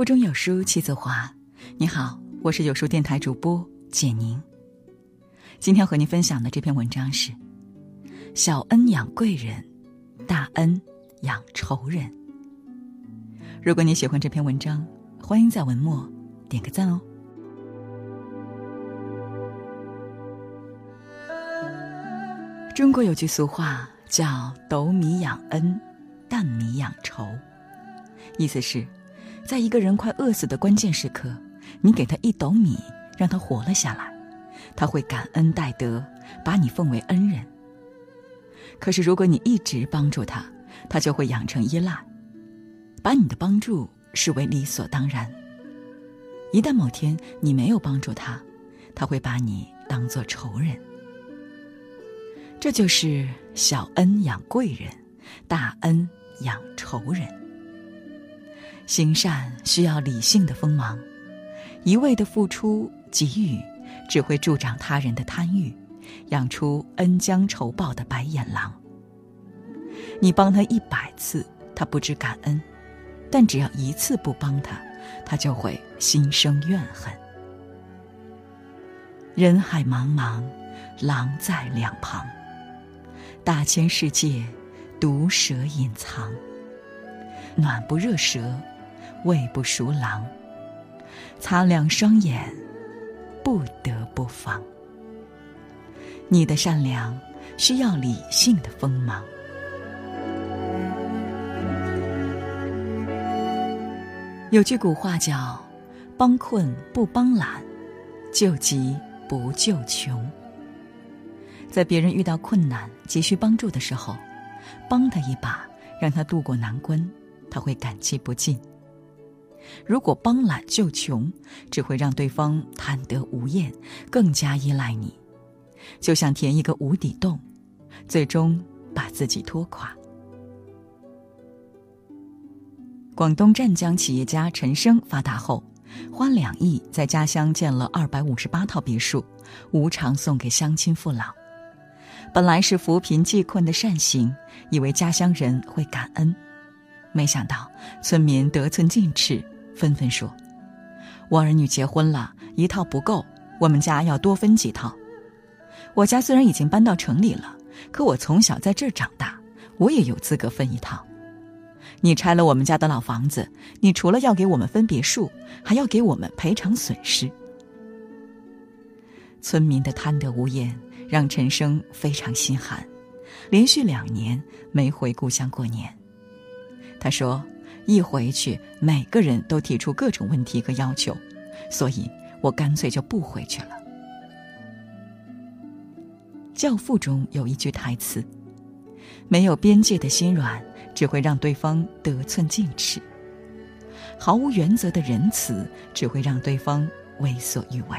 腹中有书气自华。你好，我是有书电台主播简宁。今天和您分享的这篇文章是：小恩养贵人，大恩养仇人。如果你喜欢这篇文章，欢迎在文末点个赞哦。中国有句俗话叫“斗米养恩，担米养仇”，意思是，在一个人快饿死的关键时刻，你给他一斗米，让他活了下来，他会感恩戴德，把你奉为恩人。可是如果你一直帮助他，他就会养成依赖，把你的帮助视为理所当然。一旦某天你没有帮助他，他会把你当做仇人。这就是小恩养贵人，大恩养仇人。行善需要理性的锋芒，一味的付出给予，只会助长他人的贪欲，养出恩将仇报的白眼狼。你帮他一百次，他不知感恩；但只要一次不帮他，他就会心生怨恨。人海茫茫，狼在两旁。大千世界，毒蛇隐藏。暖不热蛇，胃不熟狼。擦亮双眼，不得不防。你的善良需要理性的锋芒。有句古话叫：“帮困不帮懒，救急不救穷。”在别人遇到困难、急需帮助的时候，帮他一把，让他渡过难关，他会感激不尽。如果帮懒救穷，只会让对方贪得无厌，更加依赖你，就像填一个无底洞，最终把自己拖垮。广东湛江企业家陈生发达后，花两亿在家乡建了二百五十八套别墅，无偿送给乡亲父老。本来是扶贫济困的善行，以为家乡人会感恩，没想到村民得寸进尺，纷纷说：“我儿女结婚了，一套不够，我们家要多分几套。我家虽然已经搬到城里了，可我从小在这儿长大，我也有资格分一套。你拆了我们家的老房子，你除了要给我们分别墅，还要给我们赔偿损失。”村民的贪得无厌。让陈生非常心寒，连续两年没回故乡过年。他说：“一回去，每个人都提出各种问题和要求，所以我干脆就不回去了。”《教父》中有一句台词：“没有边界的心软，只会让对方得寸进尺；毫无原则的仁慈，只会让对方为所欲为。”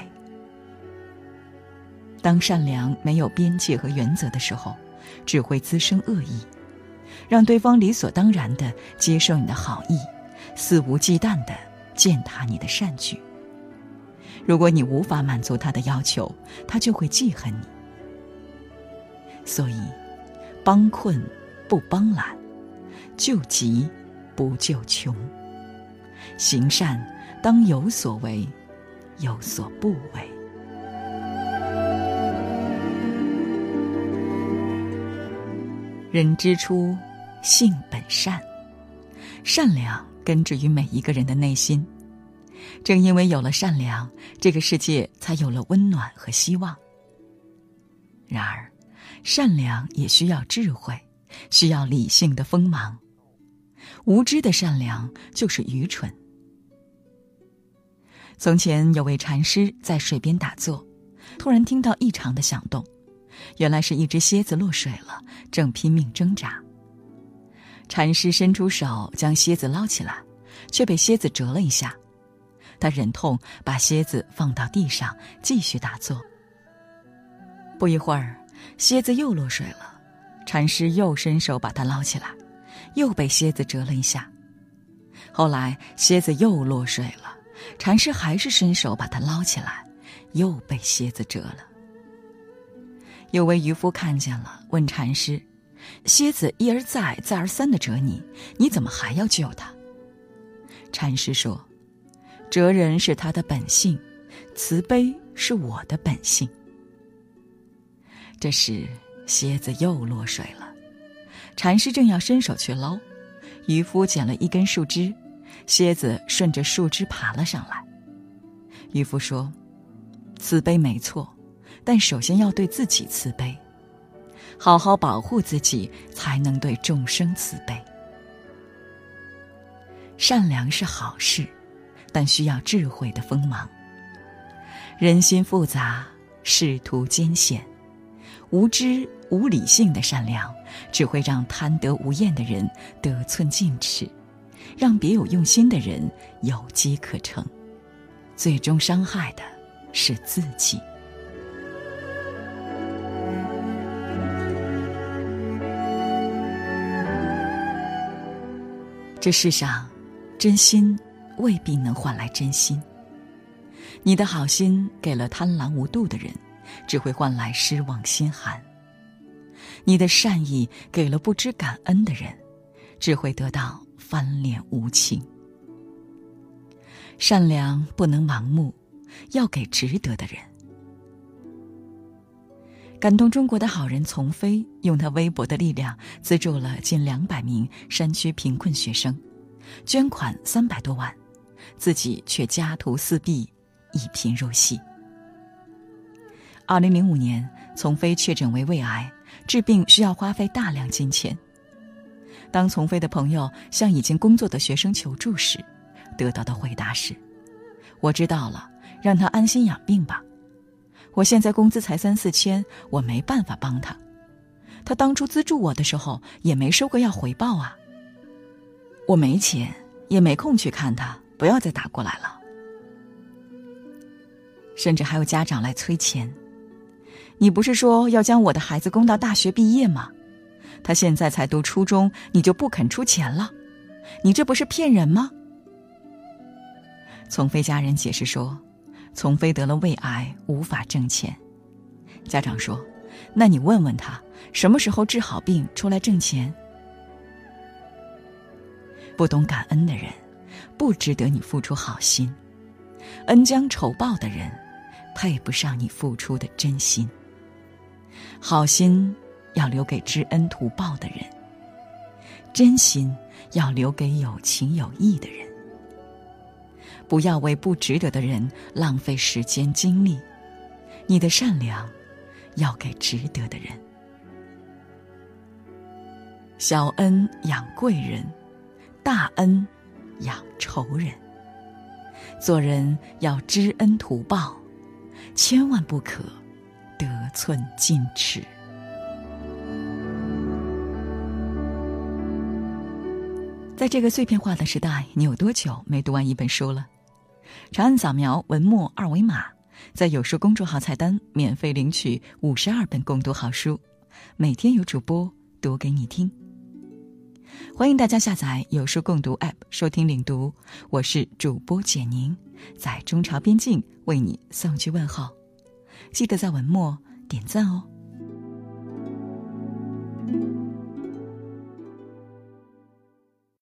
当善良没有边界和原则的时候，只会滋生恶意，让对方理所当然的接受你的好意，肆无忌惮的践踏你的善举。如果你无法满足他的要求，他就会记恨你。所以，帮困不帮懒，救急不救穷。行善当有所为，有所不为。人之初，性本善，善良根植于每一个人的内心。正因为有了善良，这个世界才有了温暖和希望。然而，善良也需要智慧，需要理性的锋芒。无知的善良就是愚蠢。从前有位禅师在水边打坐，突然听到异常的响动。原来是一只蝎子落水了，正拼命挣扎。禅师伸出手将蝎子捞起来，却被蝎子折了一下。他忍痛把蝎子放到地上，继续打坐。不一会儿，蝎子又落水了，禅师又伸手把它捞起来，又被蝎子折了一下。后来蝎子又落水了，禅师还是伸手把它捞起来，又被蝎子折了。有位渔夫看见了，问禅师：“蝎子一而再、再而三的蛰你，你怎么还要救它？”禅师说：“哲人是他的本性，慈悲是我的本性。这时，蝎子又落水了。禅师正要伸手去捞，渔夫捡了一根树枝，蝎子顺着树枝爬了上来。渔夫说：“慈悲没错，但首先要对自己慈悲，好好保护自己，才能对众生慈悲。善良是好事，但需要智慧的锋芒。人心复杂，仕途艰险，无知无理性的善良，只会让贪得无厌的人得寸进尺，让别有用心的人有机可乘。”最终伤害的是自己。这世上，真心未必能换来真心。你的好心给了贪婪无度的人，只会换来失望心寒；你的善意给了不知感恩的人，只会得到翻脸无情。善良不能盲目，要给值得的人。感动中国的好人丛飞，用他微薄的力量资助了近两百名山区贫困学生，捐款三百多万，自己却家徒四壁，一贫如洗。二零零五年，丛飞确诊为胃癌，治病需要花费大量金钱。当丛飞的朋友向已经工作的学生求助时，得到的回答是：“我知道了，让他安心养病吧。我现在工资才三四千，我没办法帮他。他当初资助我的时候也没说过要回报啊。我没钱，也没空去看他，不要再打过来了。甚至还有家长来催钱。你不是说要将我的孩子供到大学毕业吗？他现在才读初中，你就不肯出钱了？你这不是骗人吗？”丛飞家人解释说，丛飞得了胃癌，无法挣钱。家长说：“那你问问他，什么时候治好病出来挣钱？”不懂感恩的人，不值得你付出好心；恩将仇报的人，配不上你付出的真心。好心要留给知恩图报的人，真心要留给有情有义的人。不要为不值得的人浪费时间精力，你的善良要给值得的人。小恩养贵人，大恩养仇人。做人要知恩图报，千万不可得寸进尺。在这个碎片化的时代，你有多久没读完一本书了？长按扫描文末二维码，在有书公众号菜单免费领取五十二本共读好书，每天有主播读给你听。欢迎大家下载有书共读 App 收听领读，我是主播简宁，在中朝边境为你送去问候，记得在文末点赞哦。